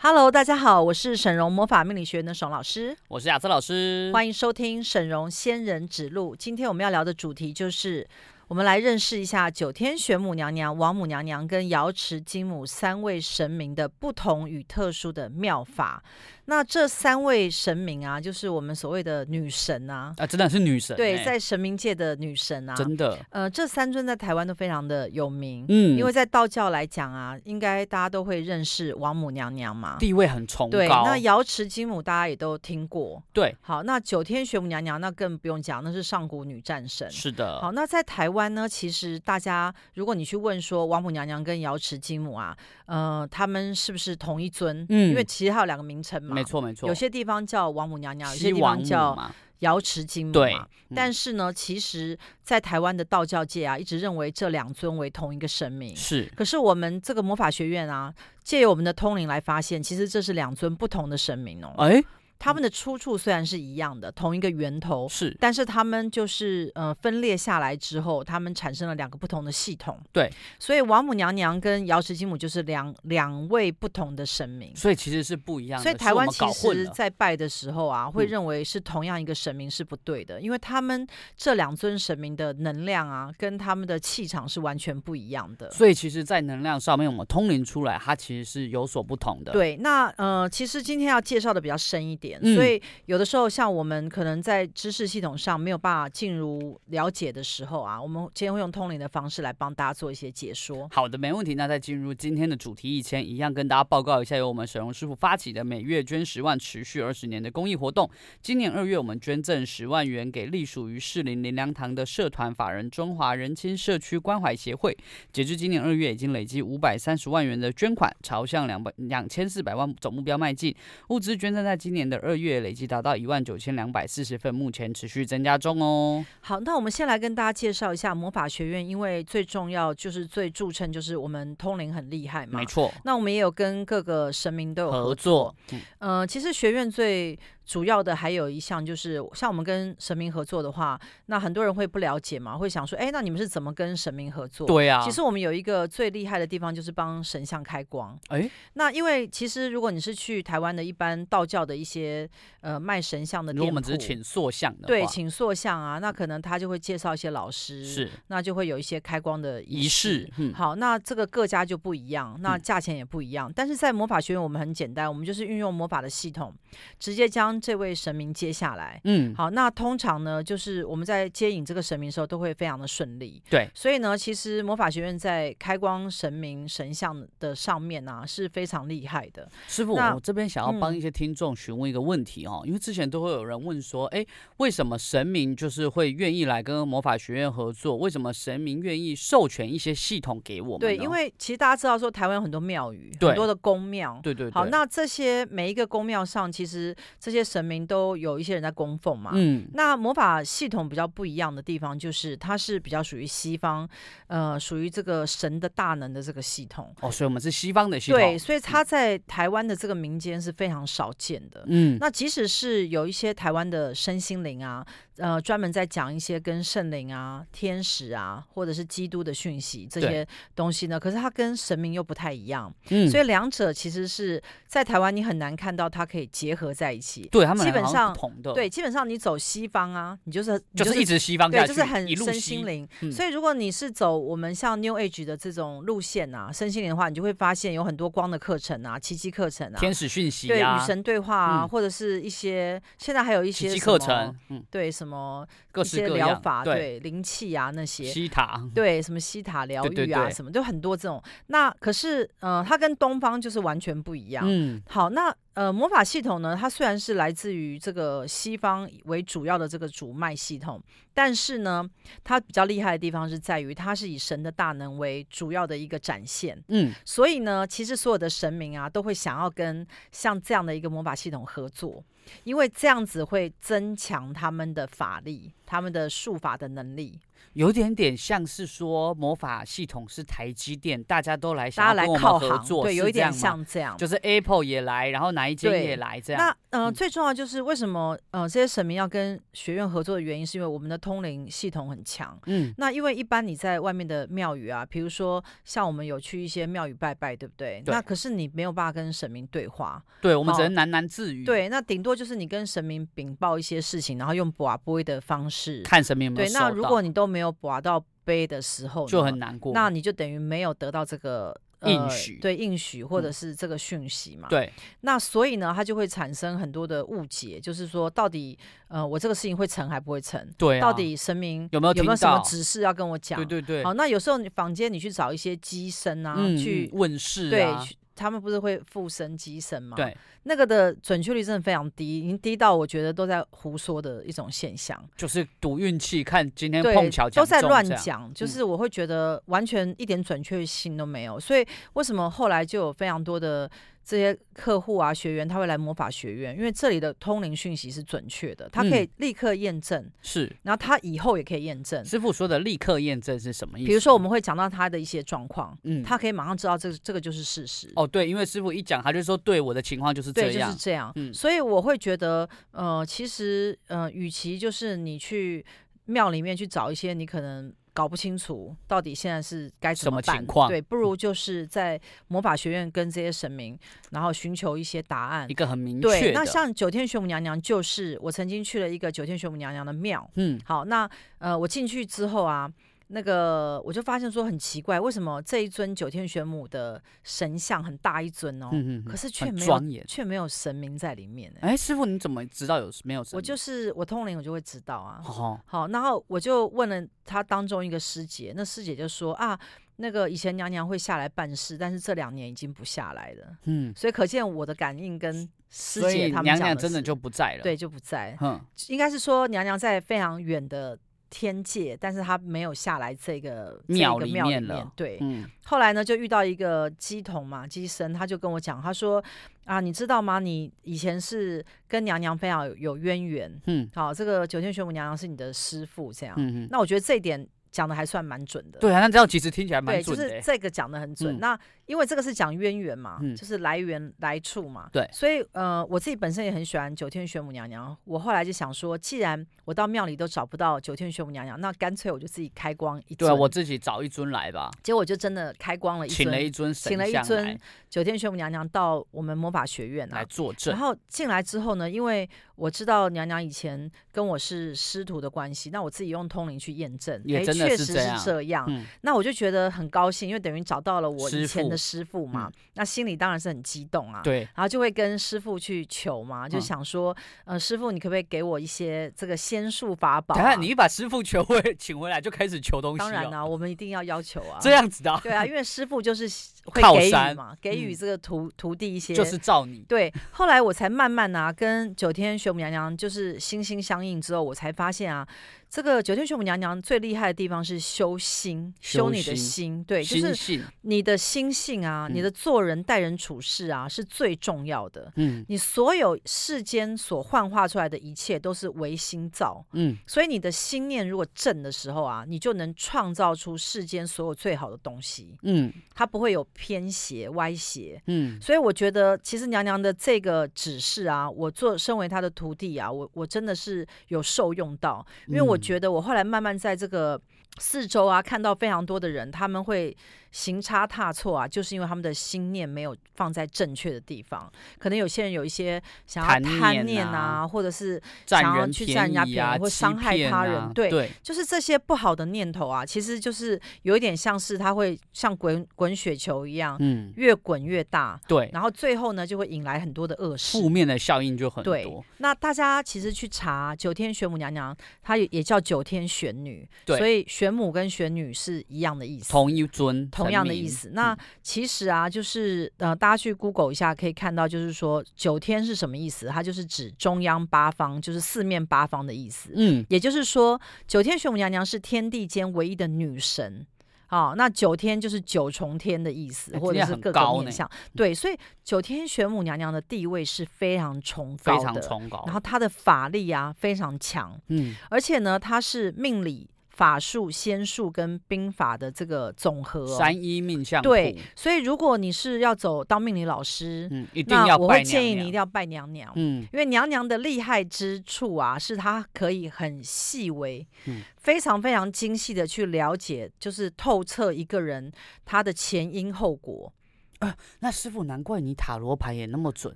Hello，大家好，我是沈荣魔法命理学院的沈老师，我是亚瑟老师，欢迎收听沈荣仙人指路。今天我们要聊的主题就是，我们来认识一下九天玄母娘娘、王母娘娘跟瑶池金母三位神明的不同与特殊的妙法。那这三位神明啊，就是我们所谓的女神啊，啊，真的是女神，对，在神明界的女神啊，真的，呃，这三尊在台湾都非常的有名，嗯，因为在道教来讲啊，应该大家都会认识王母娘娘嘛，地位很崇。高。对，那瑶池金母大家也都听过，对，好，那九天玄母娘娘那更不用讲，那是上古女战神，是的，好，那在台湾呢，其实大家如果你去问说王母娘娘跟瑶池金母啊，呃，他们是不是同一尊？嗯，因为其实还有两个名称嘛，没错没错，有些地方叫王母娘娘，有些地方叫瑶池金母嘛。对，但是呢，其实，在台湾的道教界啊，一直认为这两尊为同一个神明。是，可是我们这个魔法学院啊，借由我们的通灵来发现，其实这是两尊不同的神明哦。哎。他们的出处虽然是一样的，同一个源头是，但是他们就是呃分裂下来之后，他们产生了两个不同的系统。对，所以王母娘娘跟瑶池金母就是两两位不同的神明，所以其实是不一样的。所以台湾其实在拜的时候啊，会认为是同样一个神明是不对的，嗯、因为他们这两尊神明的能量啊，跟他们的气场是完全不一样的。所以其实，在能量上面，我们通灵出来，它其实是有所不同的。对，那呃，其实今天要介绍的比较深一点，嗯、所以。有的时候，像我们可能在知识系统上没有办法进入了解的时候啊，我们今天会用通灵的方式来帮大家做一些解说。好的，没问题。那在进入今天的主题以前，一样跟大家报告一下，由我们沈荣师傅发起的每月捐十万、持续二十年的公益活动。今年二月，我们捐赠十万元给隶属于士林林良堂的社团法人中华人亲社区关怀协会。截至今年二月，已经累计五百三十万元的捐款，朝向两百两千四百万总目标迈进。物资捐赠在今年的二月累计达到一万九千两百四十份，目前持续增加中哦。好，那我们先来跟大家介绍一下魔法学院，因为最重要就是最著称就是我们通灵很厉害嘛。没错，那我们也有跟各个神明都有合作。合作嗯、呃，其实学院最主要的还有一项就是，像我们跟神明合作的话，那很多人会不了解嘛，会想说，哎，那你们是怎么跟神明合作？对啊，其实我们有一个最厉害的地方，就是帮神像开光。哎，那因为其实如果你是去台湾的一般道教的一些呃卖神像的我们只是请塑像的，对，请塑像啊，那可能他就会介绍一些老师，是，那就会有一些开光的仪式。仪式嗯、好，那这个各家就不一样，那价钱也不一样。嗯、但是在魔法学院，我们很简单，我们就是运用魔法的系统，直接将这位神明接下来，嗯，好，那通常呢，就是我们在接引这个神明的时候，都会非常的顺利。对，所以呢，其实魔法学院在开光神明神像的上面呢、啊，是非常厉害的。师傅，我这边想要帮一些听众询问一个问题哦，嗯、因为之前都会有人问说，哎，为什么神明就是会愿意来跟魔法学院合作？为什么神明愿意授权一些系统给我们？对，因为其实大家知道说，台湾有很多庙宇，对很多的宫庙，对，对对。好，那这些每一个宫庙上，其实这些神明都有。一些人在供奉嘛，嗯，那魔法系统比较不一样的地方，就是它是比较属于西方，呃，属于这个神的大能的这个系统。哦，所以我们是西方的系统。对，所以它在台湾的这个民间是非常少见的。嗯，那即使是有一些台湾的身心灵啊，呃，专门在讲一些跟圣灵啊、天使啊，或者是基督的讯息这些东西呢，可是它跟神明又不太一样。嗯，所以两者其实是在台湾你很难看到它可以结合在一起。对他们基本上。对，基本上你走西方啊，你就是你就是、就是一直西方，对，就是很身心灵。嗯、所以如果你是走我们像 New Age 的这种路线啊，身心灵的话，你就会发现有很多光的课程啊，奇迹课程啊，天使讯息、啊，对，与神对话啊，嗯、或者是一些现在还有一些奇迹课程，嗯、对，什么各式各样一些疗法，对，灵气啊那些西塔，对，什么西塔疗愈啊，什么就很多这种。那可是，呃，它跟东方就是完全不一样。嗯，好，那。呃，魔法系统呢，它虽然是来自于这个西方为主要的这个主脉系统，但是呢，它比较厉害的地方是在于，它是以神的大能为主要的一个展现。嗯，所以呢，其实所有的神明啊，都会想要跟像这样的一个魔法系统合作，因为这样子会增强他们的法力，他们的术法的能力。有点点像是说魔法系统是台积电，大家都来，大家来靠合作，对，有一点像这样，就是 Apple 也来，然后哪一间也来这样。那呃，嗯、最重要就是为什么呃这些神明要跟学院合作的原因，是因为我们的通灵系统很强。嗯，那因为一般你在外面的庙宇啊，比如说像我们有去一些庙宇拜拜，对不对？对。那可是你没有办法跟神明对话，对，我们只能喃喃自语。对，那顶多就是你跟神明禀报一些事情，然后用跋杯的方式看神明有没有。对，那如果你都没有卜到。杯的时候就很难过，那你就等于没有得到这个、呃、应许，对应许或者是这个讯息嘛？嗯、对，那所以呢，它就会产生很多的误解，就是说到底呃，我这个事情会成还不会成？对、啊，到底神明有没有有没有什么指示要跟我讲？对对对。好，那有时候你坊间你去找一些机身啊，嗯、去问事、啊，对。他们不是会附身机身吗？对，那个的准确率真的非常低，已经低到我觉得都在胡说的一种现象，就是赌运气，看今天碰巧都在乱讲，就是我会觉得完全一点准确性都没有，嗯、所以为什么后来就有非常多的。这些客户啊，学员他会来魔法学院，因为这里的通灵讯息是准确的，他可以立刻验证。嗯、是，然后他以后也可以验证。师傅说的立刻验证是什么意思？比如说，我们会讲到他的一些状况，嗯，他可以马上知道这个这个就是事实。哦，对，因为师傅一讲，他就说，对我的情况就是这样，对，就是这样。嗯，所以我会觉得，呃，其实，呃，与其就是你去庙里面去找一些你可能。搞不清楚到底现在是该怎么办？么情况？对，不如就是在魔法学院跟这些神明，然后寻求一些答案，一个很明确。对，那像九天玄母娘娘，就是我曾经去了一个九天玄母娘娘的庙。嗯，好，那呃，我进去之后啊。那个我就发现说很奇怪，为什么这一尊九天玄母的神像很大一尊哦，嗯、哼哼可是却没有却没有神明在里面呢？哎，师傅你怎么知道有没有神明？我就是我通灵，我就会知道啊。哦、好，然后我就问了他当中一个师姐，那师姐就说啊，那个以前娘娘会下来办事，但是这两年已经不下来了。嗯，所以可见我的感应跟师姐他们娘娘真的就不在了，对，就不在。嗯，应该是说娘娘在非常远的。天界，但是他没有下来这个庙里面了。对，嗯、后来呢，就遇到一个鸡童嘛，鸡生，他就跟我讲，他说啊，你知道吗？你以前是跟娘娘非常有，有渊源，嗯，好，这个九天玄母娘娘是你的师傅，这样，那我觉得这一点。讲的还算蛮准的，对啊，那这样其实听起来蛮准的。对，就是这个讲的很准。嗯、那因为这个是讲渊源嘛，嗯、就是来源来处嘛，对，所以呃，我自己本身也很喜欢九天玄母娘娘。我后来就想说，既然我到庙里都找不到九天玄母娘娘，那干脆我就自己开光一尊，对，我自己找一尊来吧。结果我就真的开光了一尊，请了一尊神，请了一尊九天玄母娘娘到我们魔法学院来作证。然后进来之后呢，因为我知道娘娘以前跟我是师徒的关系，那我自己用通灵去验证，也真的是这样。确实是这样，嗯、那我就觉得很高兴，因为等于找到了我以前的师傅嘛，嗯、那心里当然是很激动啊。对，然后就会跟师傅去求嘛，就想说，嗯、呃，师傅，你可不可以给我一些这个仙术法宝、啊？等下你一把师傅求回 请回来，就开始求东西、哦。当然啦、啊，我们一定要要求啊，这样子的。对啊，因为师傅就是会给予嘛，给予这个徒、嗯、徒弟一些，就是照你。对，后来我才慢慢啊，跟九天玄母娘娘就是心心相印之后，我才发现啊。这个九天玄母娘娘最厉害的地方是修心，修你的心，对，就是你的心性啊，你的做人待人处事啊，是最重要的。嗯，你所有世间所幻化出来的一切都是唯心造。嗯，所以你的心念如果正的时候啊，你就能创造出世间所有最好的东西。嗯，它不会有偏斜歪斜。嗯，所以我觉得其实娘娘的这个指示啊，我做身为她的徒弟啊，我我真的是有受用到，因为我。觉得我后来慢慢在这个四周啊，看到非常多的人，他们会。行差踏错啊，就是因为他们的心念没有放在正确的地方。可能有些人有一些想要贪念啊，啊或者是想要去占人家便宜，啊、或伤害他人。啊、对，对就是这些不好的念头啊，其实就是有一点像是他会像滚滚雪球一样，嗯，越滚越大。对，然后最后呢，就会引来很多的恶事，负面的效应就很多。对，那大家其实去查九天玄母娘娘，她也也叫九天玄女，对，所以玄母跟玄女是一样的意思，同一尊。同样的意思。那其实啊，就是呃，大家去 Google 一下，可以看到，就是说九天是什么意思？它就是指中央八方，就是四面八方的意思。嗯，也就是说，九天玄母娘娘是天地间唯一的女神。好、哦，那九天就是九重天的意思，或者是各个面相。对，所以九天玄母娘娘的地位是非常崇高的，非常崇高。然后她的法力啊非常强，嗯，而且呢，她是命理。法术、仙术跟兵法的这个总和、哦，三一命相。对，所以如果你是要走当命理老师，嗯，一定要，我会建议你一定要拜娘娘，嗯，因为娘娘的厉害之处啊，是她可以很细微，嗯，非常非常精细的去了解，就是透彻一个人他的前因后果。啊，那师傅，难怪你塔罗牌也那么准。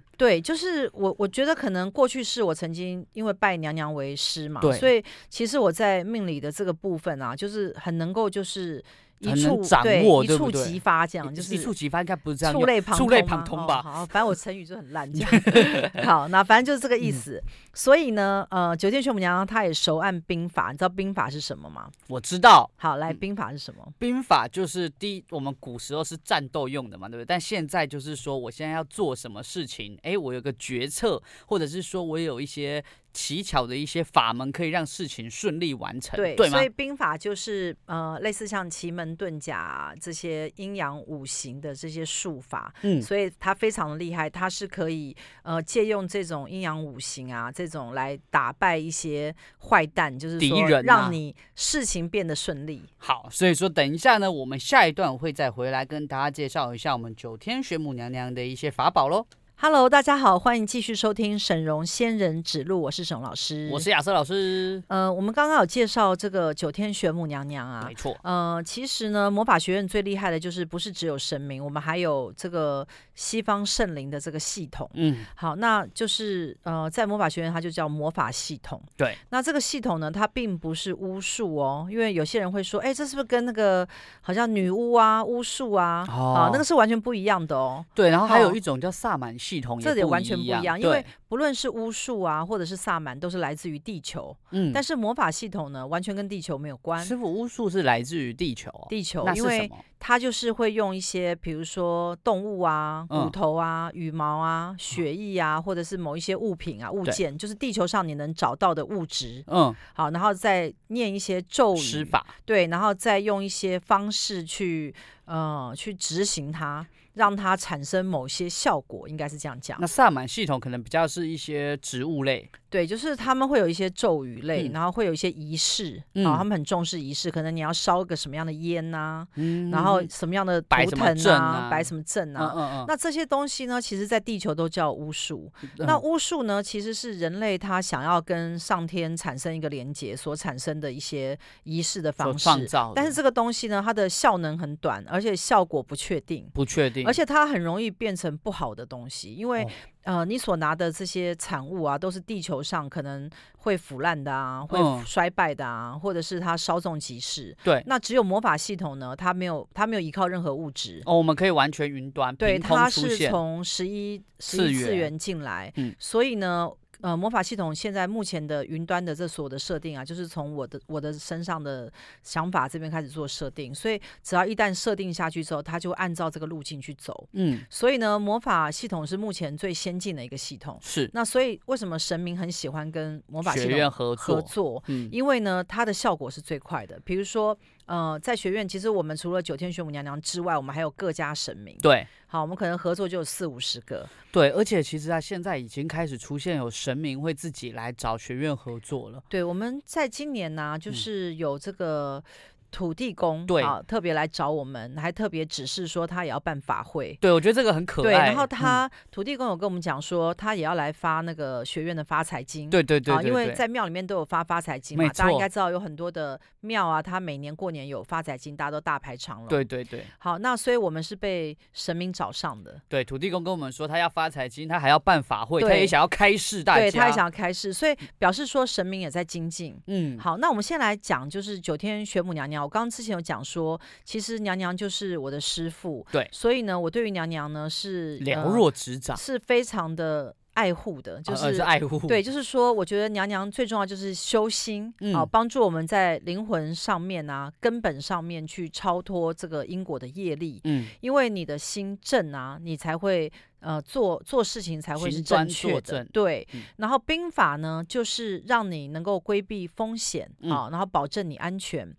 对，就是我，我觉得可能过去是我曾经因为拜娘娘为师嘛，所以其实我在命理的这个部分啊，就是很能够就是。一触掌握，对，一触即发，这样就是一触即发，应该不是这样。触类 旁通，触类旁通吧。哦、好，反正我成语就很烂，这样。好，那反正就是这个意思。嗯、所以呢，呃，九天玄母娘娘她也熟谙兵法，你知道兵法是什么吗？我知道。好，来，兵法是什么？兵法就是第一，我们古时候是战斗用的嘛，对不对？但现在就是说，我现在要做什么事情，哎，我有个决策，或者是说我有一些。奇巧的一些法门可以让事情顺利完成，对，对吗？所以兵法就是呃，类似像奇门遁甲、啊、这些阴阳五行的这些术法，嗯，所以它非常的厉害，它是可以呃借用这种阴阳五行啊这种来打败一些坏蛋，就是说敌人，让你事情变得顺利。好，所以说等一下呢，我们下一段会再回来跟大家介绍一下我们九天玄母娘娘的一些法宝喽。Hello，大家好，欢迎继续收听沈荣仙人指路，我是沈老师，我是亚瑟老师。呃，我们刚刚有介绍这个九天玄母娘娘啊，没错。呃，其实呢，魔法学院最厉害的就是不是只有神明，我们还有这个西方圣灵的这个系统。嗯，好，那就是呃，在魔法学院它就叫魔法系统。对，那这个系统呢，它并不是巫术哦，因为有些人会说，哎，这是不是跟那个好像女巫啊、巫术啊，哦、啊，那个是完全不一样的哦。对，然后还有一种叫萨满系。系统这点完全不一样，因为不论是巫术啊，或者是萨满，都是来自于地球。嗯，但是魔法系统呢，完全跟地球没有关。师傅，巫术是来自于地球，地球，因为它就是会用一些，比如说动物啊、骨头啊、羽毛啊、血液啊，或者是某一些物品啊、物件，就是地球上你能找到的物质。嗯，好，然后再念一些咒语，法，对，然后再用一些方式去，呃，去执行它。让它产生某些效果，应该是这样讲。那萨满系统可能比较是一些植物类。对，就是他们会有一些咒语类，嗯、然后会有一些仪式，嗯、然后他们很重视仪式，可能你要烧个什么样的烟呐、然后什么样的图腾啊，摆什么阵啊，摆什么阵啊，嗯嗯嗯，那这些东西呢，其实在地球都叫巫术。嗯、那巫术呢，其实是人类他想要跟上天产生一个连接所产生的一些仪式的方式。创造。但是这个东西呢，它的效能很短，而且效果不确定，不确定，而且它很容易变成不好的东西，因为。哦呃，你所拿的这些产物啊，都是地球上可能会腐烂的啊，会衰败的啊，嗯、或者是它稍纵即逝。对，那只有魔法系统呢，它没有，它没有依靠任何物质。哦，我们可以完全云端，对，它是从十一十一次元进来，嗯，所以呢。呃，魔法系统现在目前的云端的这所有的设定啊，就是从我的我的身上的想法这边开始做设定，所以只要一旦设定下去之后，它就按照这个路径去走。嗯，所以呢，魔法系统是目前最先进的一个系统。是。那所以为什么神明很喜欢跟魔法系统合作？合作，嗯，因为呢，它的效果是最快的。比如说。呃，在学院，其实我们除了九天玄母娘娘之外，我们还有各家神明。对，好，我们可能合作就有四五十个。对，而且其实啊，现在已经开始出现有神明会自己来找学院合作了。对，我们在今年呢、啊，就是有这个。土地公对啊，特别来找我们，还特别指示说他也要办法会。对，我觉得这个很可爱。对，然后他、嗯、土地公有跟我们讲说，他也要来发那个学院的发财金。对对对，对，对，因为在庙里面都有发发财金嘛，大家应该知道有很多的庙啊，他每年过年有发财金，大家都大排长龙。对对对。好，那所以我们是被神明找上的。对，土地公跟我们说他要发财金，他还要办法会，他也想要开示大家。对，他也想要开示，所以表示说神明也在精进。嗯。好，那我们先来讲，就是九天玄母娘娘。我刚刚之前有讲。说，其实娘娘就是我的师傅，对，所以呢，我对于娘娘呢是了若指掌，呃，是非常的爱护的，就是、爱护。对，就是说，我觉得娘娘最重要就是修心，嗯、啊，帮助我们在灵魂上面啊，根本上面去超脱这个因果的业力。嗯，因为你的心正啊，你才会。呃，做做事情才会是正确的，对。嗯、然后兵法呢，就是让你能够规避风险啊，嗯、然后保证你安全。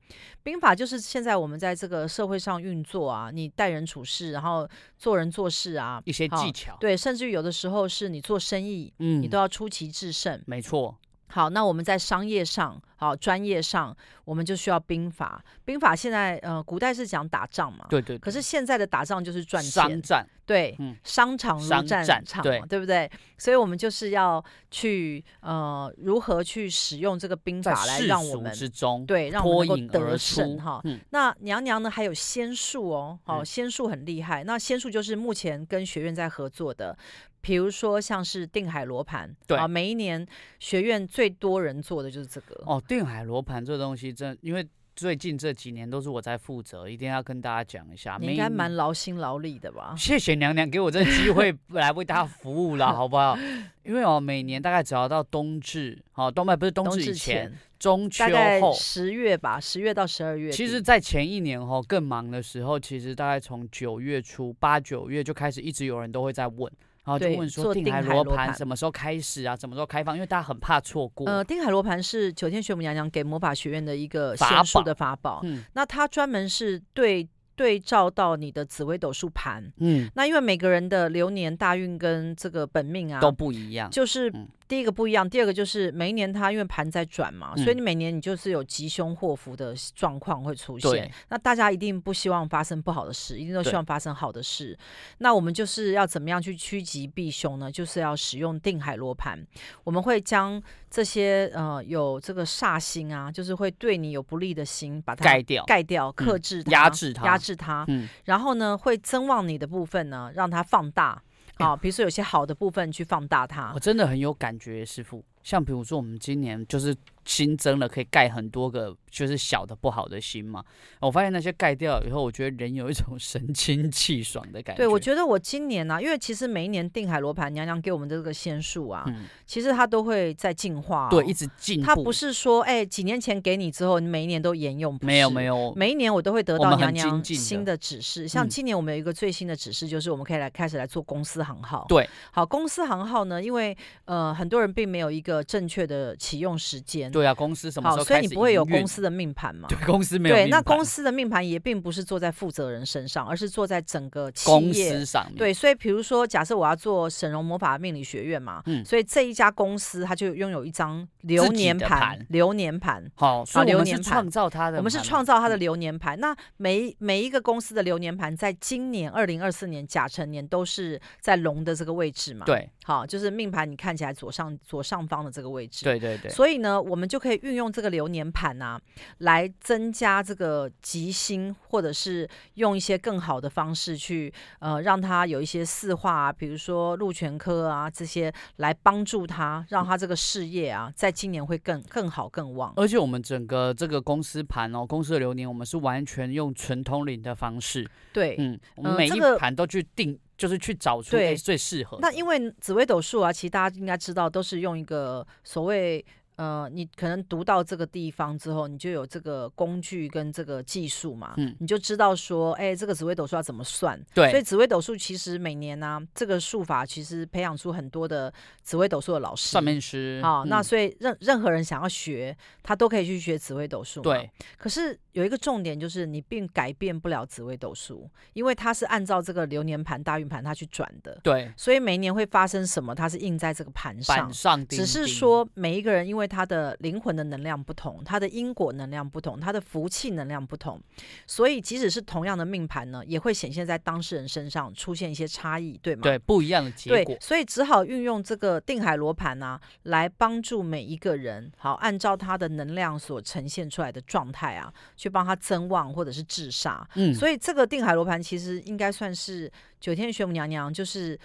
兵法就是现在我们在这个社会上运作啊，你待人处事，然后做人做事啊，一些技巧，对，甚至于有的时候是你做生意，嗯，你都要出奇制胜，没错。好，那我们在商业上，好专业上，我们就需要兵法。兵法现在呃，古代是讲打仗嘛，对，对对。可是现在的打仗就是赚钱，商战，对，嗯，商场如战场，对，对不对？所以我们就是要去呃，如何去使用这个兵法来让我们之中对，让我们能够得胜哈。嗯、那娘娘呢，还有仙术哦，好、哦，仙术很厉害。嗯、那仙术就是目前跟学院在合作的。比如说，像是定海罗盘，对啊，每一年学院最多人做的就是这个。哦，定海罗盘这东西真，因为最近这几年都是我在负责，一定要跟大家讲一下。你应该蛮劳心劳力的吧？谢谢娘娘给我这个机会 来为大家服务了，好不好？因为哦，每年大概只要到冬至，好、哦，冬不是冬至以前，中秋后十月吧，十月到十二月。其实，在前一年哈、哦、更忙的时候，其实大概从九月初八九月就开始，一直有人都会在问。然后就问说，定海罗盘什么时候开始啊？什么时候开放？因为大家很怕错过。呃，定海罗盘是九天玄母娘娘给魔法学院的一个仙术的法宝。嗯，那它专门是对对照到你的紫微斗数盘。嗯，那因为每个人的流年大运跟这个本命啊都不一样，就是。嗯第一个不一样，第二个就是每一年它因为盘在转嘛，嗯、所以你每年你就是有吉凶祸福的状况会出现。对那大家一定不希望发生不好的事，一定都希望发生好的事。那我们就是要怎么样去趋吉避凶呢？就是要使用定海罗盘。我们会将这些呃有这个煞星啊，就是会对你有不利的星，把它盖掉、盖掉、克制它、压制它、压制它。嗯、然后呢，会增旺你的部分呢，让它放大。好，比如说有些好的部分去放大它。我真的很有感觉，师傅。像比如说，我们今年就是新增了可以盖很多个，就是小的不好的心嘛。我发现那些盖掉以后，我觉得人有一种神清气爽的感觉。对，我觉得我今年呢、啊，因为其实每一年定海罗盘娘娘给我们的这个仙术啊，嗯、其实它都会在进化、哦，对，一直进步。它不是说，哎、欸，几年前给你之后，你每一年都沿用，没有没有，每一年我都会得到娘娘新的指示。像今年我们有一个最新的指示，就是我们可以来开始来做公司行号。对，好，公司行号呢，因为呃很多人并没有一个。正确的启用时间。对啊，公司什么时候开始？所以你不会有公司的命盘嘛？对，公司没有。对，那公司的命盘也并不是坐在负责人身上，而是坐在整个企业上面。对，所以比如说，假设我要做沈荣魔法命理学院嘛，嗯，所以这一家公司它就拥有一张流年盘，流年盘。好，所以流年盘创造它的，我们是创造它的流年盘。那每每一个公司的流年盘，在今年二零二四年甲辰年都是在龙的这个位置嘛？对，好，就是命盘你看起来左上左上方的这个位置。对对对。所以呢，我们就可以运用这个流年盘啊，来增加这个吉星，或者是用一些更好的方式去呃，让他有一些四化啊，比如说禄全科啊这些，来帮助他，让他这个事业啊，在今年会更更好更旺。而且我们整个这个公司盘哦，公司的流年，我们是完全用纯通灵的方式。对，嗯，我们每一盘都去定。就是去找出最最适合。那因为紫微斗数啊，其实大家应该知道，都是用一个所谓。呃，你可能读到这个地方之后，你就有这个工具跟这个技术嘛，嗯，你就知道说，哎，这个紫微斗数要怎么算？对，所以紫微斗数其实每年呢、啊，这个术法其实培养出很多的紫微斗数的老师、算命师。好，嗯、那所以任任何人想要学，他都可以去学紫微斗数。对，可是有一个重点就是，你并改变不了紫微斗数，因为它是按照这个流年盘、大运盘它去转的。对，所以每一年会发生什么，它是印在这个盘上。板上钉钉，只是说每一个人因为因为他的灵魂的能量不同，他的因果能量不同，他的福气能量不同，所以即使是同样的命盘呢，也会显现在当事人身上出现一些差异，对吗？对，不一样的结果。对，所以只好运用这个定海罗盘啊，来帮助每一个人，好，按照他的能量所呈现出来的状态啊，去帮他增旺或者是制煞。嗯，所以这个定海罗盘其实应该算是九天玄母娘娘就是。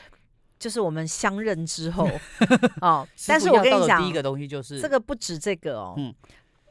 就是我们相认之后 哦，但是我跟你讲，第一个东西就是这个不止这个哦，嗯，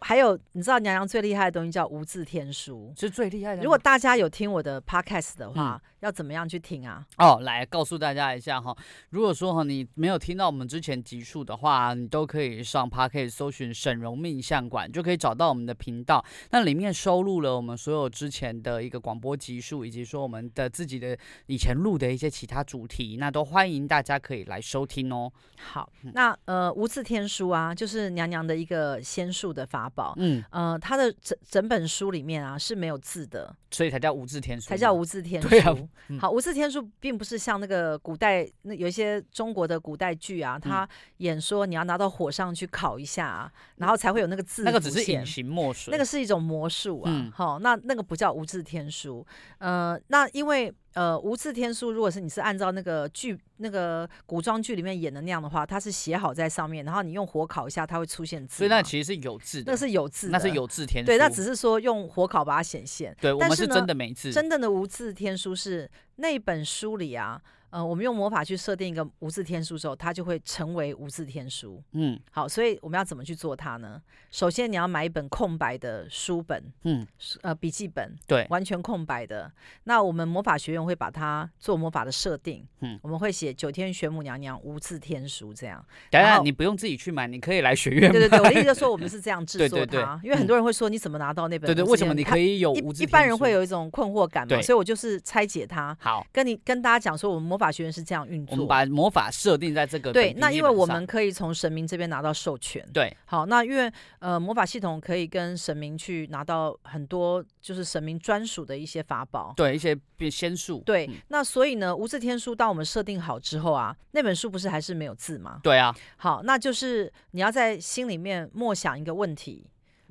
还有你知道娘娘最厉害的东西叫无字天书，是最厉害的。如果大家有听我的 podcast 的话，嗯、要怎么样去听啊？哦，来告诉大家一下哈，如果说哈你没有听到我们之前集数的话，你都可以上 Podcast 搜寻沈荣命相馆，就可以找到我们的频道。那里面收录了我们所有之前的一个广播集数，以及说我们的自己的以前录的一些其他主题，那都欢迎大家可以来收听哦。好，那呃无字天书啊，就是娘娘的一个仙术的法宝。嗯，呃，它的整整本书里面啊是没有字的，所以才叫无字天书，才叫无字天书。对啊，嗯、好，无字天书并不是像那个古代那有一些中国的古代剧啊，他演说你要拿到火上去烤一下，啊，然后才会有那个字。那个只是隐形墨水，那个是一种魔术啊。好、嗯，那那个不叫无字天书。呃，那因为。呃，无字天书，如果是你是按照那个剧、那个古装剧里面演的那样的话，它是写好在上面，然后你用火烤一下，它会出现字。所以那其实是有字的，那是有字，那是有字天书。对，那只是说用火烤把它显现。对，我们是真的没字。真正的无字天书是那本书里啊。呃，我们用魔法去设定一个无字天书之后，它就会成为无字天书。嗯，好，所以我们要怎么去做它呢？首先你要买一本空白的书本，嗯，呃，笔记本，对，完全空白的。那我们魔法学院会把它做魔法的设定，嗯，我们会写九天玄母娘娘无字天书这样。当然，你不用自己去买，你可以来学院。对对对，我的意思就是说我们是这样制作它，对对对，因为很多人会说你怎么拿到那本？对对，为什么你可以有无字天书？一般人会有一种困惑感嘛，所以我就是拆解它。好，跟你跟大家讲说，我们魔法学院是这样运。我们把魔法设定在这个对，那因为我们可以从神明这边拿到授权。对，好，那因为呃魔法系统可以跟神明去拿到很多就是神明专属的一些法宝，对，一些变仙术。对，嗯、那所以呢，无字天书当我们设定好之后啊，那本书不是还是没有字吗？对啊。好，那就是你要在心里面默想一个问题。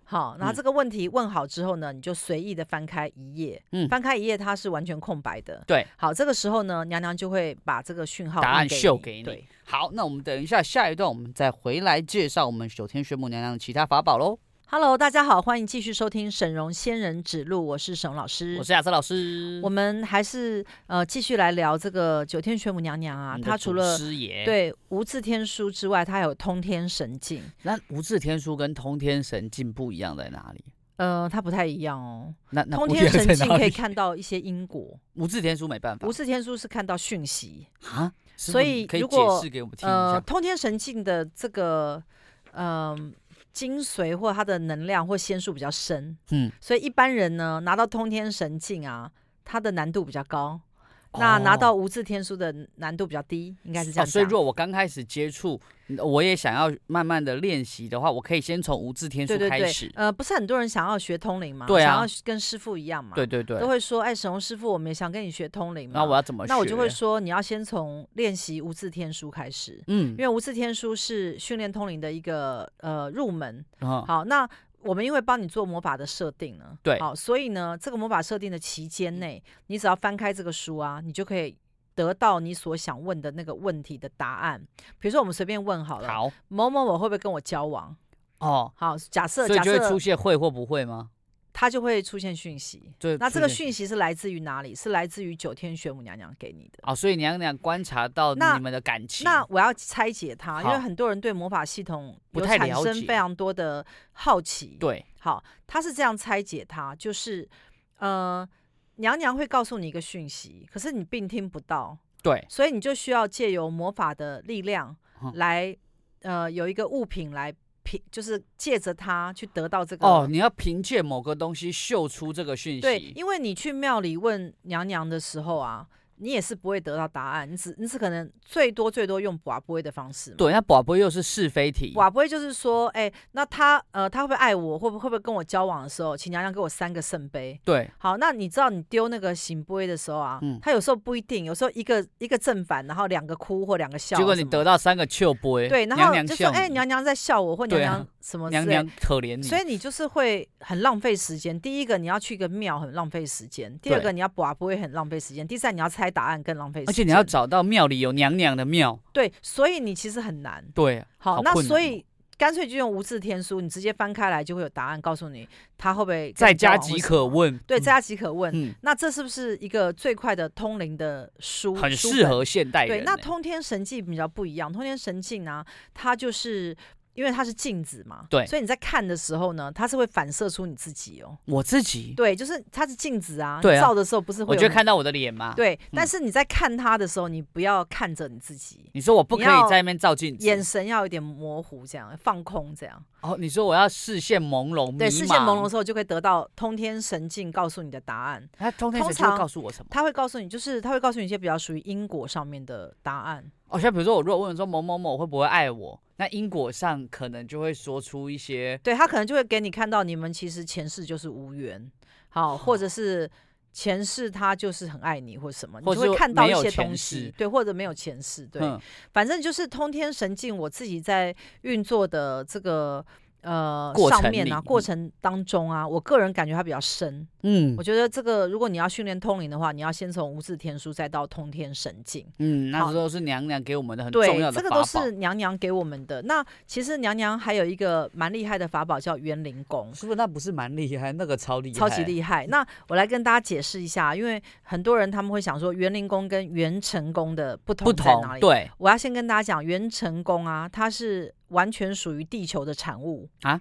好，然后这个问题问好之后呢，嗯、你就随意的翻开一页，嗯，翻开一页它是完全空白的，对。好，这个时候呢，娘娘就会把这个讯号答案秀给你。对，好，那我们等一下下一段，我们再回来介绍我们九天玄母娘娘的其他法宝喽。Hello，大家好，欢迎继续收听沈荣仙人指路，我是沈老师，我是亚瑟老师。我们还是呃继续来聊这个九天玄母娘娘啊，她除了对无字天书之外，她还有通天神境。那无字天书跟通天神境不一样在哪里？呃，它不太一样哦。那，那通天神境可以看到一些因果，无字天书没办法。无字天书是看到讯息啊，所以如果呃通天神境的这个嗯。呃精髓或它的能量或仙术比较深，嗯，所以一般人呢拿到通天神镜啊，它的难度比较高。那拿到无字天书的难度比较低，应该是这样、哦。所以如果我刚开始接触，我也想要慢慢的练习的话，我可以先从无字天书开始。对对对。呃，不是很多人想要学通灵吗？对啊。想要跟师傅一样嘛？对对对。都会说，哎，沈嵘师傅，我们也想跟你学通灵嘛。那我要怎么学？那我就会说，你要先从练习无字天书开始。嗯。因为无字天书是训练通灵的一个呃入门。嗯。好，那。我们因为帮你做魔法的设定呢，对，好，所以呢，这个魔法设定的期间内，你只要翻开这个书啊，你就可以得到你所想问的那个问题的答案。比如说，我们随便问好了，好，某某某会不会跟我交往？哦，好，假设，所以就会出现会或不会吗？它就会出现讯息，对，那这个讯息是来自于哪里？是来自于九天玄母娘娘给你的。哦，所以娘娘观察到你们的感情。那，那我要拆解它，因为很多人对魔法系统有产生非常多的好奇。对，好，他是这样拆解它，就是呃，娘娘会告诉你一个讯息，可是你并听不到。对，所以你就需要借由魔法的力量来，嗯、呃，有一个物品来。凭就是借着它去得到这个哦，你要凭借某个东西秀出这个讯息。对，因为你去庙里问娘娘的时候啊。你也是不会得到答案，你只你只可能最多最多用跋杯的方式。对，那跋杯又是是非题。跋杯就是说，哎、欸，那他呃，他会不会爱我？会不会不会跟我交往的时候，请娘娘给我三个圣杯。对，好，那你知道你丢那个圣杯的时候啊，嗯，他有时候不一定，有时候一个一个正反，然后两个哭或两个笑。结果你得到三个笑杯。对，然后就说，哎、欸，娘娘在笑我，或娘娘什么、啊？娘娘可怜你。所以你就是会很浪费时间。第一个你要去一个庙，很浪费时间；第二个你要卜不会，很浪费时间；第三你要猜答案，更浪费时间。而且你要找到庙里有娘娘的庙，对，所以你其实很难。对，好，好那所以干脆就用无字天书，你直接翻开来就会有答案，告诉你他会不会在家即可问。对，在家即可问。嗯，那这是不是一个最快的通灵的书？很适合现代人。对，那通天神镜比较不一样。通天神镜呢，它就是因为它是镜子嘛，对，所以你在看的时候呢，它是会反射出你自己哦。我自己，对，就是它是镜子啊，对啊，照的时候不是会，我就看到我的脸吗？对，嗯、但是你在看它的时候，你不要看着你自己。你说我不可以在那边照镜子，眼神要有点模糊，这样放空，这样。哦，你说我要视线朦胧，对，视线朦胧的时候就可以得到通天神镜告诉你的答案。它通天神镜会告诉我什么？他会告诉你，就是他会告诉你一些比较属于因果上面的答案。哦，像比如说我如果问说某某某会不会爱我？那因果上可能就会说出一些，对，他可能就会给你看到你们其实前世就是无缘，好，或者是前世他就是很爱你或什么，你就会看到一些东西，对，或者没有前世，对，反正就是通天神镜，我自己在运作的这个。呃，上面啊，过程当中啊，我个人感觉它比较深。嗯，我觉得这个，如果你要训练通灵的话，你要先从无字天书，再到通天神境。嗯，那时候是娘娘给我们的很重要的法宝。对，这个都是娘娘给我们的。那其实娘娘还有一个蛮厉害的法宝，叫元灵宫。是不是？那不是蛮厉害，那个超厉害，超级厉害。那我来跟大家解释一下，因为很多人他们会想说，元灵宫跟元成功的不同在哪里？对，我要先跟大家讲，元成功啊，它是。完全属于地球的产物啊，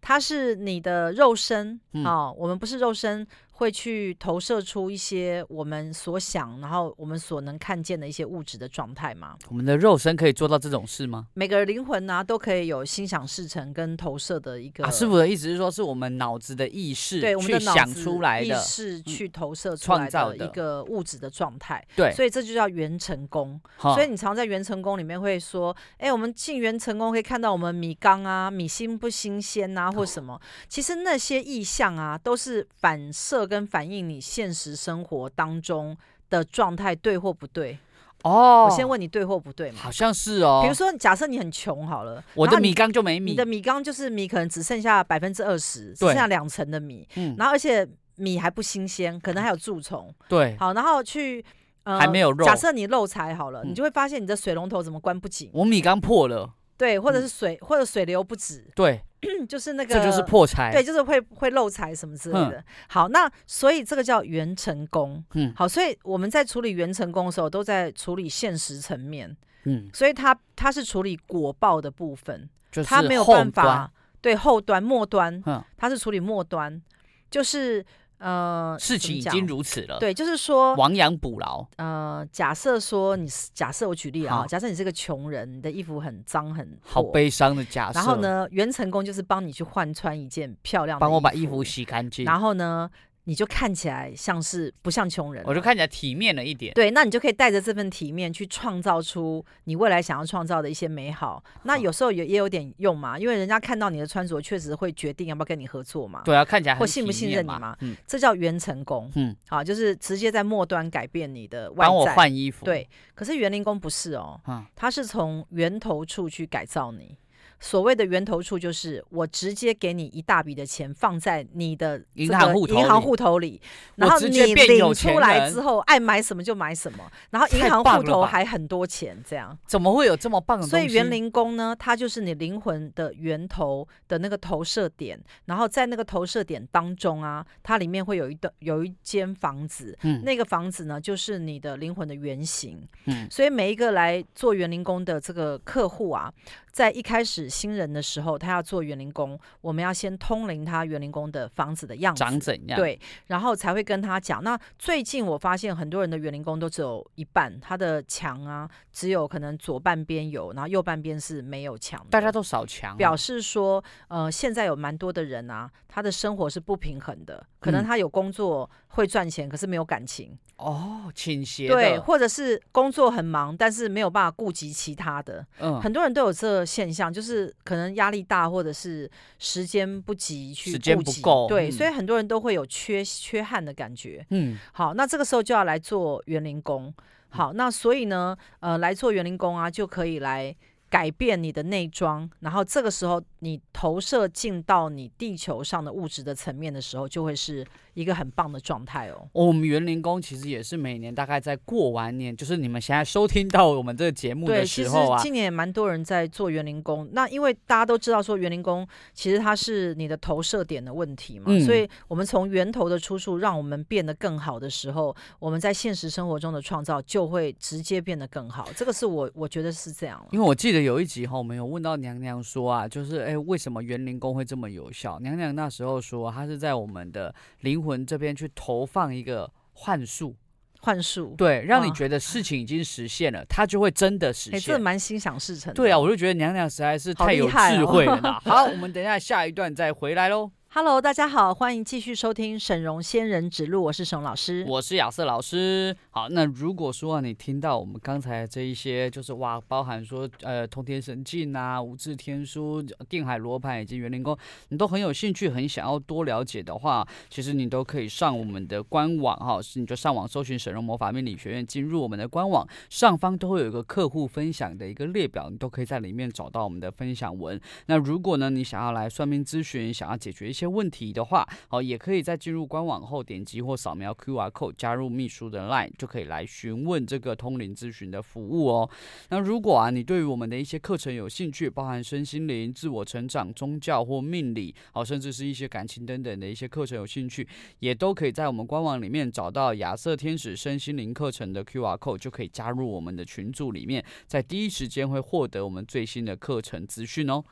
它是你的肉身啊、嗯哦，我们不是肉身。会去投射出一些我们所想，然后我们所能看见的一些物质的状态吗？我们的肉身可以做到这种事吗？每个灵魂呢、啊，都可以有心想事成跟投射的一个。啊、师傅的意思是说，是我们脑子的意识对，去想出来的，意识去投射出来的一个物质的状态。对，所以这就叫元成功。所以你常在元成功里面会说，哎，我们进元成功可以看到我们米缸啊，米新不新鲜啊，或什么。其实那些意象啊，都是反射。跟反映你现实生活当中的状态对或不对？哦，我先问你对或不对嘛？好像是哦。比如说，假设你很穷好了，我的米缸就没米，你的米缸就是米，可能只剩下百分之二十，只剩下两成的米。嗯，然后而且米还不新鲜，可能还有蛀虫。对，好，然后去呃，还没有肉。假设你漏财好了，你就会发现你的水龙头怎么关不紧？我米缸破了。对，或者是水，或者水流不止。对。就是那个，这就是破财，对，就是会会漏财什么之类的。嗯、好，那所以这个叫元成功。嗯，好，所以我们在处理元成功的时候，都在处理现实层面。嗯，所以它它是处理果报的部分，就是它没有办法对后端末端，嗯，它是处理末端，就是。呃，事情已经如此了。对，就是说亡羊补牢。呃，假设说你，假设我举例啊，假设你是个穷人，你的衣服很脏很好悲伤的假设。然后呢，袁成功就是帮你去换穿一件漂亮的，帮我把衣服洗干净。然后呢，你就看起来像是不像穷人，我就看起来体面了一点。对，那你就可以带着这份体面去创造出你未来想要创造的一些美好。那有时候也也有点用嘛，因为人家看到你的穿着，确实会决定要不要跟你合作嘛。对啊，看起来或信不信任你嘛。嗯，这叫原成功。嗯，好，就是直接在末端改变你的外在。帮我换衣服。对，可是园林工不是哦，他是从源头处去改造你。所谓的源头处，就是我直接给你一大笔的钱放在你的银行户头银行户头里，然后你领出来之后爱买什么就买什么，然后银行户头还很多钱，这样怎么会有这么棒的？所以园林工呢，它就是你灵魂的源头的那个投射点，然后在那个投射点当中啊，它里面会有一栋有一间房子，嗯，那个房子呢就是你的灵魂的原型，嗯，所以每一个来做园林工的这个客户啊。在一开始新人的时候，他要做园林工，我们要先通灵他园林工的房子的样子长怎样，对，然后才会跟他讲。那最近我发现很多人的园林工都只有一半，他的墙啊只有可能左半边有，然后右半边是没有墙。大家都少墙，表示说，呃，现在有蛮多的人啊，他的生活是不平衡的，可能他有工作会赚钱，可是没有感情。哦，倾斜对，或者是工作很忙，但是没有办法顾及其他的。嗯，很多人都有这个现象，就是可能压力大，或者是时间不及去时间不够。对，嗯、所以很多人都会有缺缺憾的感觉。嗯，好，那这个时候就要来做园林工。好，那所以呢，呃，来做园林工啊，就可以来。改变你的内装，然后这个时候你投射进到你地球上的物质的层面的时候，就会是一个很棒的状态哦。我们园林工其实也是每年大概在过完年，就是你们现在收听到我们这个节目的时候啊，今年也蛮多人在做园林工。那因为大家都知道说园林工其实它是你的投射点的问题嘛，嗯、所以我们从源头的出处让我们变得更好的时候，我们在现实生活中的创造就会直接变得更好。这个是我我觉得是这样。因为我记得有一集哈，我们有问到娘娘说啊，就是哎，为什么园林工会这么有效？娘娘那时候说，她是在我们的灵魂这边去投放一个幻术，幻术，对，让你觉得事情已经实现了，它就会真的实现。这蛮心想事成。对啊，我就觉得娘娘实在是太有智慧了。好，好，我们等一下下一段再回来喽。Hello，大家好，欢迎继续收听沈荣仙人指路，我是沈老师，我是亚瑟老师。好，那如果说你听到我们刚才这一些，就是哇，包含说呃通天神镜啊、无字天书、定海罗盘以及园林宫，你都很有兴趣，很想要多了解的话，其实你都可以上我们的官网哈，是你就上网搜寻沈荣魔法命理学院，进入我们的官网，上方都会有一个客户分享的一个列表，你都可以在里面找到我们的分享文。那如果呢，你想要来算命咨询，想要解决一些问题的话，好，也可以在进入官网后点击或扫描 QR code 加入秘书的 LINE，就可以来询问这个通灵咨询的服务哦。那如果啊，你对于我们的一些课程有兴趣，包含身心灵、自我成长、宗教或命理，好，甚至是一些感情等等的一些课程有兴趣，也都可以在我们官网里面找到亚瑟天使身心灵课程的 QR code，就可以加入我们的群组里面，在第一时间会获得我们最新的课程资讯哦。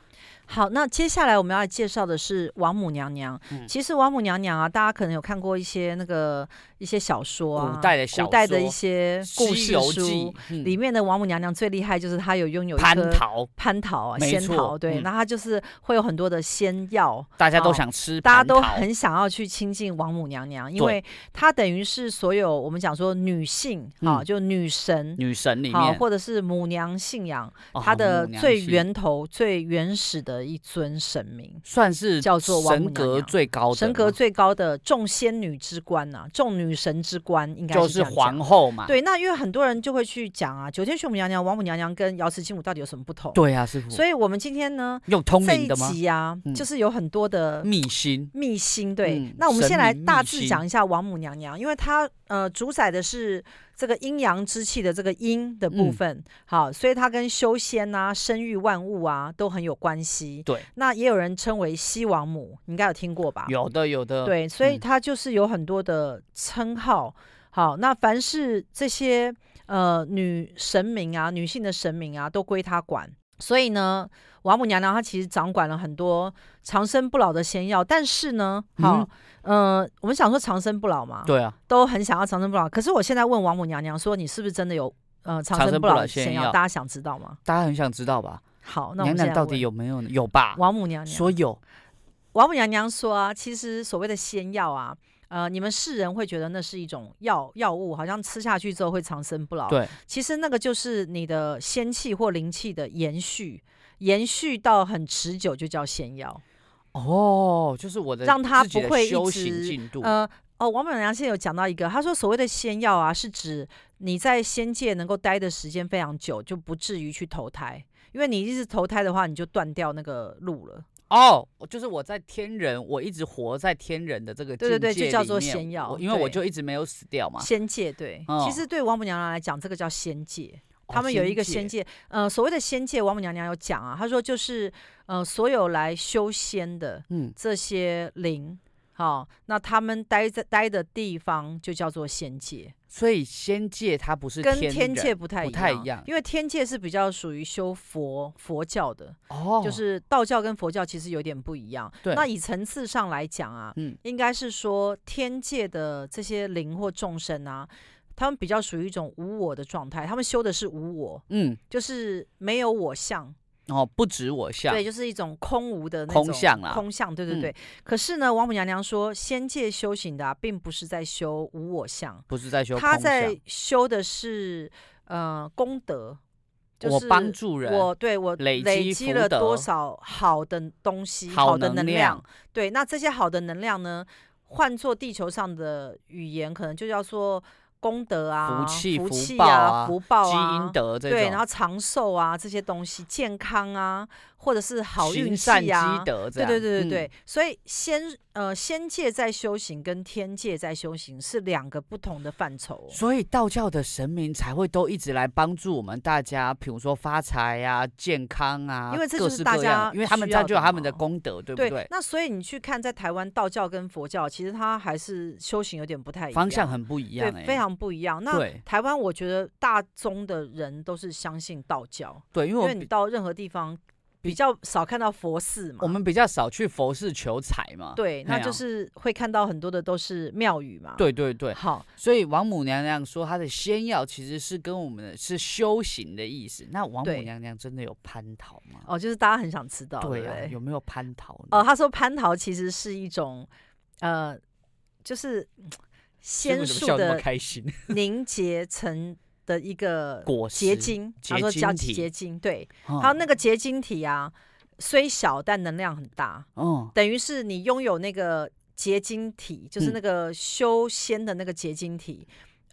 好，那接下来我们要介绍的是王母娘娘。嗯、其实王母娘娘啊，大家可能有看过一些那个一些小说啊，古代的小说，古代的一些故事书，嗯、里面的王母娘娘最厉害就是她有拥有一蟠桃，蟠桃啊，仙桃，对，嗯、那她就是会有很多的仙药，大家都想吃，大家都很想要去亲近王母娘娘，因为她等于是所有我们讲说女性啊，嗯、就女神，女神里面，或者是母娘信仰，她的最源头、最原始的一尊神明，算是叫做王格最高的，神格最高的众仙女之冠呐，众女神之冠，应该是就是皇后嘛。对，那因为很多人就会去讲啊，九天玄母娘娘、王母娘娘跟瑶池金母到底有什么不同？对啊，师傅。所以我们今天呢，用通灵的吗？这一集啊，嗯、就是有很多的秘辛，秘辛。对，嗯、那我们先来大致讲一下王母娘娘，因为她呃主宰的是。这个阴阳之气的这个阴的部分，嗯、好，所以它跟修仙啊、生育万物啊都很有关系。对，那也有人称为西王母，你应该有听过吧？有的，有的。对，所以它就是有很多的称号。嗯、好，那凡是这些呃女神明啊、女性的神明啊，都归她管。所以呢，王母娘娘她其实掌管了很多长生不老的仙药，但是呢，好。嗯我们想说长生不老嘛，对啊，都很想要长生不老。可是我现在问王母娘娘说，你是不是真的有呃长生不老的仙药？大家想知道吗？大家很想知道吧？好，那我们娘娘到底有没有呢？有吧？王母娘娘说有。王母娘娘说啊，其实所谓的仙药啊，呃，你们世人会觉得那是一种药药物，好像吃下去之后会长生不老。对，其实那个就是你的仙气或灵气的延续，延续到很持久，就叫仙药。哦，就是我的，让它不会一直进度。呃，哦，王母娘娘现在有讲到一个，她说所谓的仙药啊，是指你在仙界能够待的时间非常久，就不至于去投胎。因为你一直投胎的话，你就断掉那个路了。哦，就是我在天人，我一直活在天人的这个境界里面，对对对，就叫做仙药。因为我就一直没有死掉嘛。仙界对，哦、其实对王母娘娘来讲，这个叫仙界。他们有一个仙界，呃，所谓的仙界，王母娘娘有讲啊，她说就是，呃，所有来修仙的，嗯，这些灵，好、那他们待在待的地方就叫做仙界。所以仙界它不是跟天界不太一样，不太一样，因为天界是比较属于修佛佛教的，哦，就是道教跟佛教其实有点不一样。对，那以层次上来讲啊，嗯，应该是说天界的这些灵或众生啊。他们比较属于一种无我的状态，他们修的是无我，嗯，就是没有我相，哦，不止我相，对，就是一种空无的那种空相啊，空相，对对对。嗯、可是呢，王母娘娘说，仙界修行的、啊、并不是在修无我相，不是在修，他在修的是呃功德，就是我帮助人，我对我累积了多少好的东西，好的能量，对，那这些好的能量呢，换做地球上的语言，可能就叫做。功德啊、福气、福气报啊、福报积啊、阴德这种，对，然后长寿啊这些东西，健康啊，或者是好运气啊，积德这样，对对对对对。嗯所以仙呃仙界在修行跟天界在修行是两个不同的范畴哦。所以道教的神明才会都一直来帮助我们大家，比如说发财啊、健康啊，因为这就是大家因为他们需要的家就有他们的功德，对不对？那所以你去看，在台湾道教跟佛教，其实它还是修行有点不太一样，方向很不一样、欸，对，非常不一样。那对台湾，我觉得大宗的人都是相信道教，对，因为我因为你到任何地方比较少看到佛寺嘛，我们比较少去佛寺求财嘛，对，那就是会看到很多的都是庙宇嘛，对对对。好，所以王母娘娘说她的仙药其实是跟我们的是修行的意思。那王母娘娘真的有蟠桃吗？哦，就是大家很想知道，对啊，对有没有蟠桃？哦，她说蟠桃其实是一种呃，就是仙树的 凝结成的一个果结晶，他说叫结晶，对，还有那个结晶体啊，虽小但能量很大，嗯，等于是你拥有那个结晶体，就是那个修仙的那个结晶体，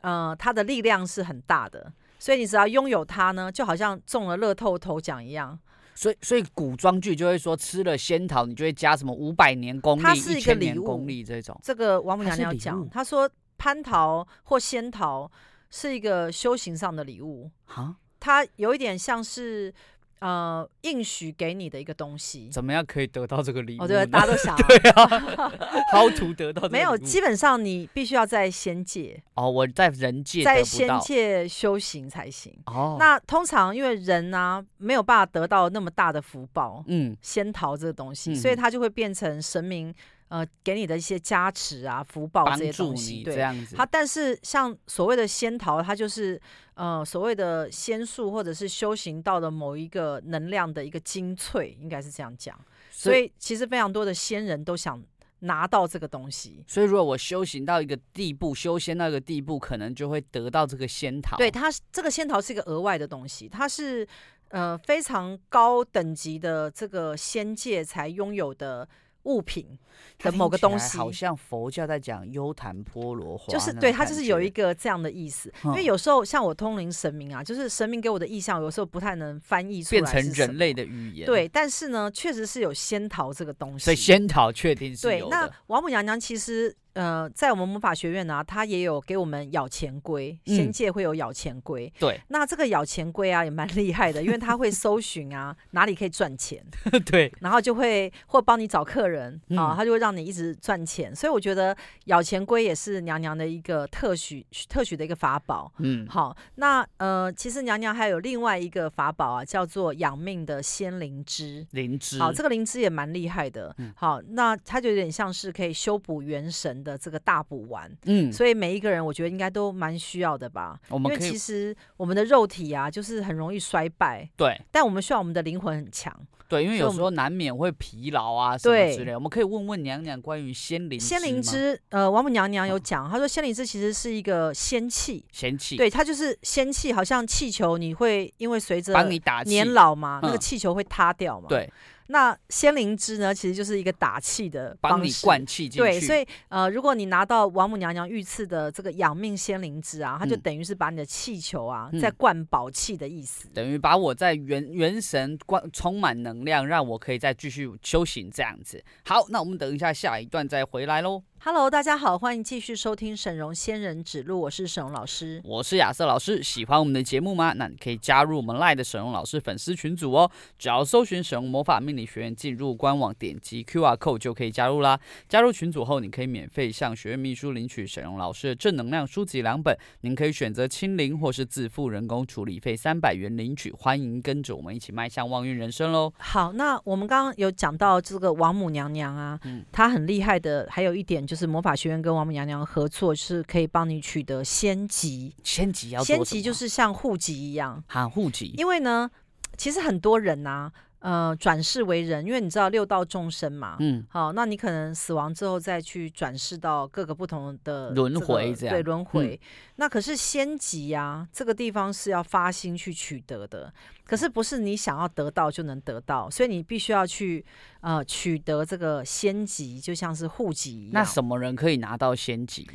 呃，它的力量是很大的，所以你只要拥有它呢，就好像中了乐透头奖一样。所以，所以古装剧就会说，吃了仙桃，你就会加什么五百年功力、它是一个礼物，一千年功力这种。这个王母娘娘讲，她说蟠桃或仙桃是一个修行上的礼物哈，它有一点像是呃应许给你的一个东西。怎么样可以得到这个礼物？哦，对，大家都想、啊。对啊，How to 得到这个礼物？没有，基本上你必须要在仙界哦，我在人界在仙界修行才行。哦，那通常因为人呢、啊、没有办法得到那么大的福报，嗯，仙桃这个东西，嗯、所以它就会变成神明呃给你的一些加持啊、福报这些东西。对，这样子。它但是像所谓的仙桃，它就是呃所谓的仙术或者是修行到的某一个能量的一个精粹，应该是这样讲。所以其实非常多的仙人都想拿到这个东西。所以如果我修行到一个地步，修仙到一个地步，可能就会得到这个仙桃。对，它这个仙桃是一个额外的东西，它是呃非常高等级的这个仙界才拥有的物品的某个东西，好像佛教在讲优昙波罗花，就是对它就是有一个这样的意思。嗯、因为有时候像我通灵神明啊，就是神明给我的意象，有时候不太能翻译出来，变成人类的语言。对，但是呢，确实是有仙桃这个东西，所以仙桃确定是有那王母娘娘其实。呃，在我们魔法学院呢、啊，他也有给我们咬钱龟，仙界会有咬钱龟。嗯、对，那这个咬钱龟啊，也蛮厉害的，因为他会搜寻啊哪里可以赚钱，对，然后就会或帮你找客人啊，他、嗯、就会让你一直赚钱。所以我觉得咬钱龟也是娘娘的一个特许特许的一个法宝。嗯，好，那呃，其实娘娘还有另外一个法宝啊，叫做养命的仙灵芝。灵芝，好，这个灵芝也蛮厉害的。嗯、好，那它就有点像是可以修补元神的这个大补丸，嗯，所以每一个人我觉得应该都蛮需要的吧。我们因为其实我们的肉体啊，就是很容易衰败，对。但我们需要我们的灵魂很强，对，因为有时候难免会疲劳啊什么之类的。我们可以问问娘娘关于仙灵仙灵芝，呃，王母娘娘有讲，她说仙灵芝其实是一个仙气，仙气，对，它就是仙气，好像气球，你会因为随着帮你打年老嘛，那个气球会塌掉嘛，对。那仙灵芝呢，其实就是一个打气的方式，帮你灌气进去。对，所以呃，如果你拿到王母娘娘御赐的这个养命仙灵芝啊，它就等于是把你的气球啊，在、嗯、灌宝气的意思，等于把我在元元神灌充满能量，让我可以再继续修行这样子。好，那我们等一下下一段再回来喽。Hello，大家好，欢迎继续收听沈荣仙人指路，我是沈荣老师，我是亚瑟老师。喜欢我们的节目吗？那你可以加入我们 LINE 的沈荣老师粉丝群组哦，只要搜寻沈荣魔法命理学院，进入官网点击 QR code 就可以加入啦。加入群组后，你可以免费向学院秘书领取沈荣老师的正能量书籍两本，您可以选择清零或是自付人工处理费三百元领取。欢迎跟着我们一起迈向旺运人生喽。好，那我们刚刚有讲到这个王母娘娘啊，嗯，她很厉害的，还有一点。就是魔法学院跟王母娘娘合作，是可以帮你取得仙籍。仙籍要仙籍就是像户籍一样，喊，户籍。因为呢，其实很多人呐、啊，呃，转世为人，因为你知道六道众生嘛，嗯，好，那你可能死亡之后再去转世到各个不同的轮回，这样对轮回。嗯、那可是仙籍呀，这个地方是要发心去取得的。可是不是你想要得到就能得到，所以你必须要去呃取得这个仙籍，就像是户籍一样。那什么人可以拿到仙籍？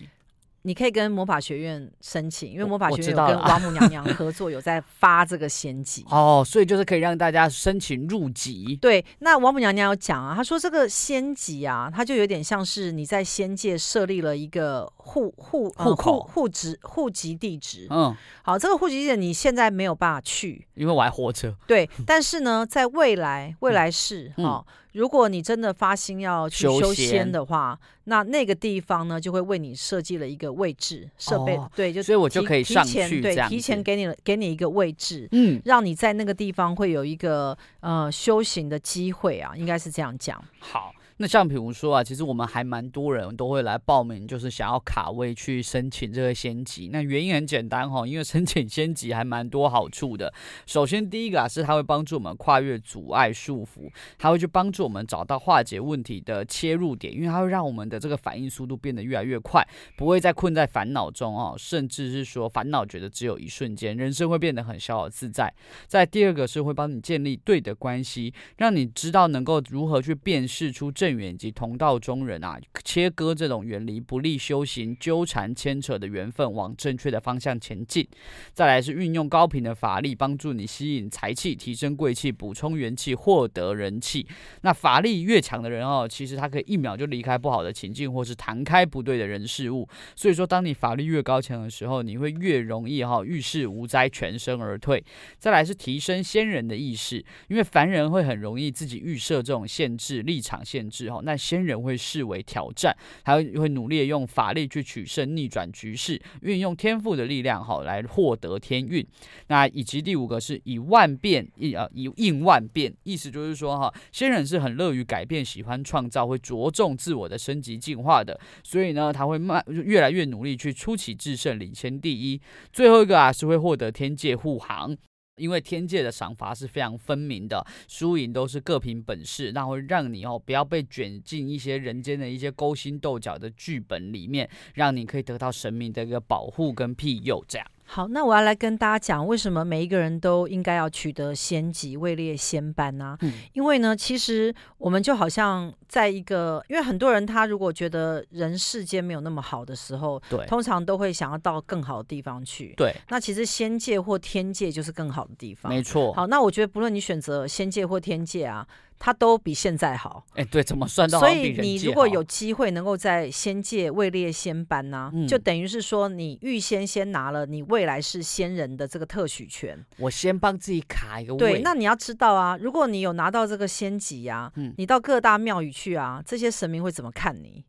你可以跟魔法学院申请，因为魔法学院有跟王母娘娘 合作，有在发这个仙籍。哦，所以就是可以让大家申请入籍。对，那王母娘娘有讲啊，她说这个仙籍啊，它就有点像是你在仙界设立了一个户户户口户籍户籍地址。嗯，好，这个户籍地址你现在没有办法去，因为我还活着。对，但是呢，在未来未来世哦如果你真的发心要去修仙的话，那那个地方呢，就会为你设计了一个位置设备，哦、对，就所以我就可以上去，对，提前给你给你一个位置，嗯，让你在那个地方会有一个呃修行的机会啊，应该是这样讲。好。那像比如说啊，其实我们还蛮多人都会来报名，就是想要卡位去申请这个仙籍。那原因很简单哈，因为申请仙籍还蛮多好处的。首先第一个啊，是它会帮助我们跨越阻碍束缚，它会去帮助我们找到化解问题的切入点，因为它会让我们的这个反应速度变得越来越快，不会再困在烦恼中哦，甚至是说烦恼觉得只有一瞬间，人生会变得很逍遥自在。再第二个是会帮你建立对的关系，让你知道能够如何去辨识出正缘及同道中人啊，切割这种远离不利修行、纠缠牵扯的缘分，往正确的方向前进。再来是运用高频的法力，帮助你吸引财气、提升贵气、补充元气、获得人气。那法力越强的人哦，其实他可以一秒就离开不好的情境，或是弹开不对的人事物。所以说，当你法力越高强的时候，你会越容易哈遇事无灾，全身而退。再来是提升仙人的意识，因为凡人会很容易自己预设这种限制、立场限制哈。那仙人会视为挑战，他会会努力用法力去取胜、逆转局势，运用天赋的力量，好来获得天运。那以及第五个是以万变以啊以应万变，意思就是说哈，仙人是很乐于改变、喜欢创造，会着重自我的升级进化的，所以呢，他会慢越来越努力去出奇制胜、领先第一。最后一个啊是会获得天界护航。因为天界的赏罚是非常分明的，输赢都是各凭本事，那会让你哦不要被卷进一些人间的一些勾心斗角的剧本里面，让你可以得到神明的一个保护跟庇佑，这样。好，那我要来跟大家讲，为什么每一个人都应该要取得仙籍，位列仙班呢？嗯，因为呢，其实我们就好像在一个，因为很多人他如果觉得人世间没有那么好的时候，对，通常都会想要到更好的地方去。对，那其实仙界或天界就是更好的地方。没错。好，那我觉得不论你选择仙界或天界啊。它都比现在好，哎，对，怎么算都好。所以你如果有机会能够在仙界位列仙班呢、啊嗯，就等于是说你预先先拿了你未来是仙人的这个特许权。我先帮自己卡一个位。对，那你要知道啊，如果你有拿到这个仙籍啊、嗯，你到各大庙宇去啊，这些神明会怎么看你？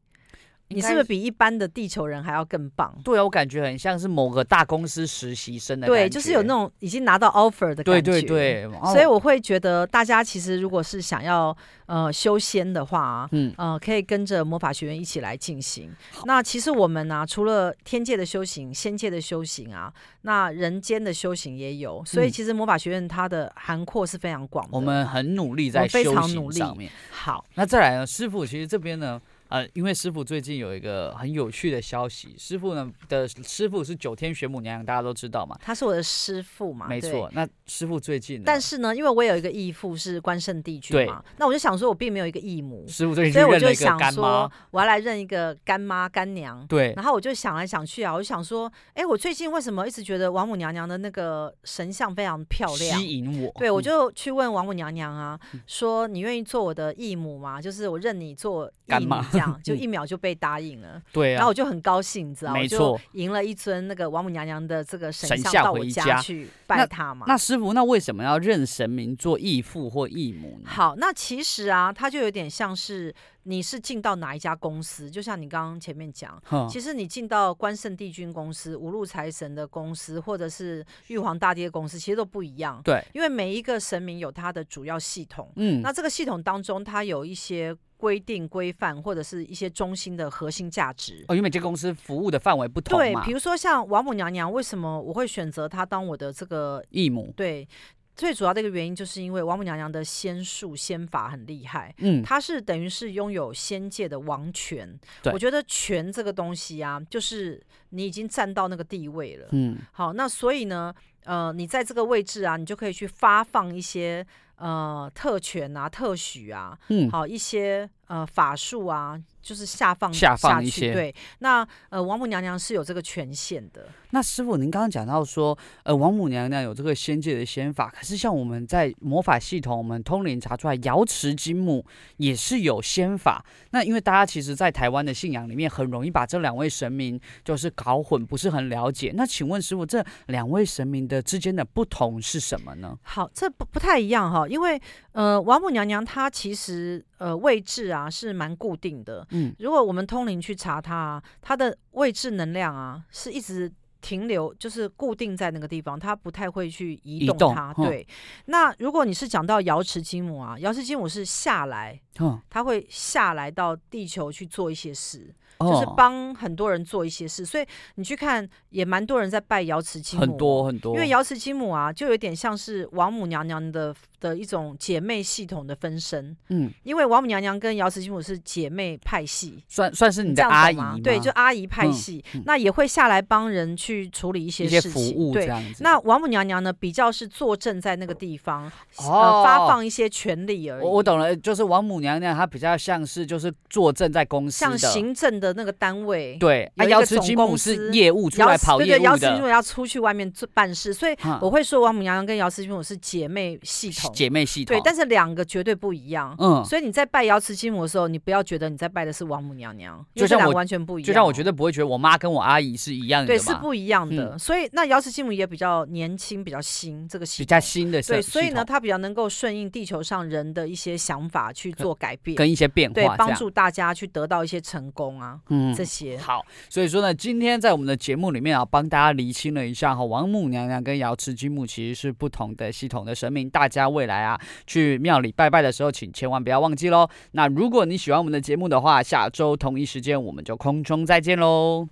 你是不是比一般的地球人还要更棒？对啊，我感觉很像是某个大公司实习生的。对，就是有那种已经拿到 offer 的感觉。对对对，所以我会觉得大家其实如果是想要呃修仙的话，嗯呃，可以跟着魔法学院一起来进行。那其实我们呢、啊，除了天界的修行、仙界的修行啊，那人间的修行也有。所以其实魔法学院它的涵括是非常广的。我们很努力在修行上面。好，那再来呢，师傅，其实这边呢。呃，因为师傅最近有一个很有趣的消息，师傅呢的师傅是九天玄母娘娘，大家都知道嘛，他是我的师傅嘛，没错。那师傅最近，但是呢，因为我有一个义父是关圣帝君嘛，那我就想说，我并没有一个义母，师傅最近所以我就想说，我要来认一个干妈干娘。对，然后我就想来想去啊，我就想说，哎，我最近为什么一直觉得王母娘娘的那个神像非常漂亮，吸引我？对，我就去问王母娘娘啊，嗯、说你愿意做我的义母吗？就是我认你做义母，这样就 一秒就。被答应了，对、啊，然后我就很高兴，你知道吗？没错，就迎了一尊那个王母娘娘的这个神像到我家去拜他嘛。那，那师傅，那为什么要认神明做义父或义母呢？好，那其实啊，他就有点像是你是进到哪一家公司，就像你刚刚前面讲，其实你进到关圣帝君公司、五路财神的公司，或者是玉皇大帝的公司，其实都不一样。对，因为每一个神明有他的主要系统，嗯，那这个系统当中，它有一些。规定规范或者是一些中心的核心价值哦，因为每个公司服务的范围不同嘛。对，比如说像王母娘娘，为什么我会选择她当我的这个义母？对，最主要的一个原因就是因为王母娘娘的仙术仙法很厉害，嗯，她是等于是拥有仙界的王权。对，我觉得权这个东西啊，就是你已经站到那个地位了，嗯，好，那所以呢，呃，你在这个位置啊，你就可以去发放一些。呃，特权啊，特许啊，嗯，好一些呃法术啊，就是下放下放一些。对，那呃，王母娘娘是有这个权限的。那师傅，您刚刚讲到说，呃，王母娘娘有这个仙界的仙法，可是像我们在魔法系统，我们通灵查出来，瑶池金母也是有仙法。那因为大家其实，在台湾的信仰里面，很容易把这两位神明就是搞混，不是很了解。那请问师傅，这两位神明的之间的不同是什么呢？好，这不不太一样哈，因为呃，王母娘娘她其实呃位置啊是蛮固定的。嗯，如果我们通灵去查她，她的位置能量啊是一直。停留就是固定在那个地方，她不太会去移动它。动对，那如果你是讲到瑶池金母啊，瑶池金母是下来，她会下来到地球去做一些事。就是帮很多人做一些事，所以你去看也蛮多人在拜瑶池金母，很多很多。因为瑶池金母啊，就有点像是王母娘娘的的一种姐妹系统的分身。嗯，因为王母娘娘跟瑶池金母是姐妹派系，算算是你的阿姨？对，就阿姨派系，嗯、那也会下来帮人去处理一些事情。对，那王母娘娘呢，比较是坐镇在那个地方，哦、呃，发放一些权利而已。我我懂了，就是王母娘娘她比较像是就是坐镇在公司像行政的。那个单位对，那，瑶池金母是业务出来跑业务的，瑶池金母要出去外面做办事，所以我会说王母娘娘跟瑶池金母是姐妹系统，姐妹系统，对，但是两个绝对不一样，嗯，所以你在拜瑶池金母的时候，你不要觉得你在拜的是王母娘娘，就像我完全不一样，就像我绝对不会觉得我妈跟我阿姨是一样的，对，是不一样的，所以那瑶池金母也比较年轻，比较新，这个比较新的，对，所以呢，它比较能够顺应地球上人的一些想法去做改变，跟一些变化，对，帮助大家去得到一些成功啊，嗯，这些。好，所以说呢，今天在我们的节目里面啊，帮大家厘清了一下哈，王母娘娘跟瑶池金母其实是不同的系统的神明，大家未来啊去庙里拜拜的时候，请千万不要忘记喽。那如果你喜欢我们的节目的话，下周同一时间我们就空中再见喽。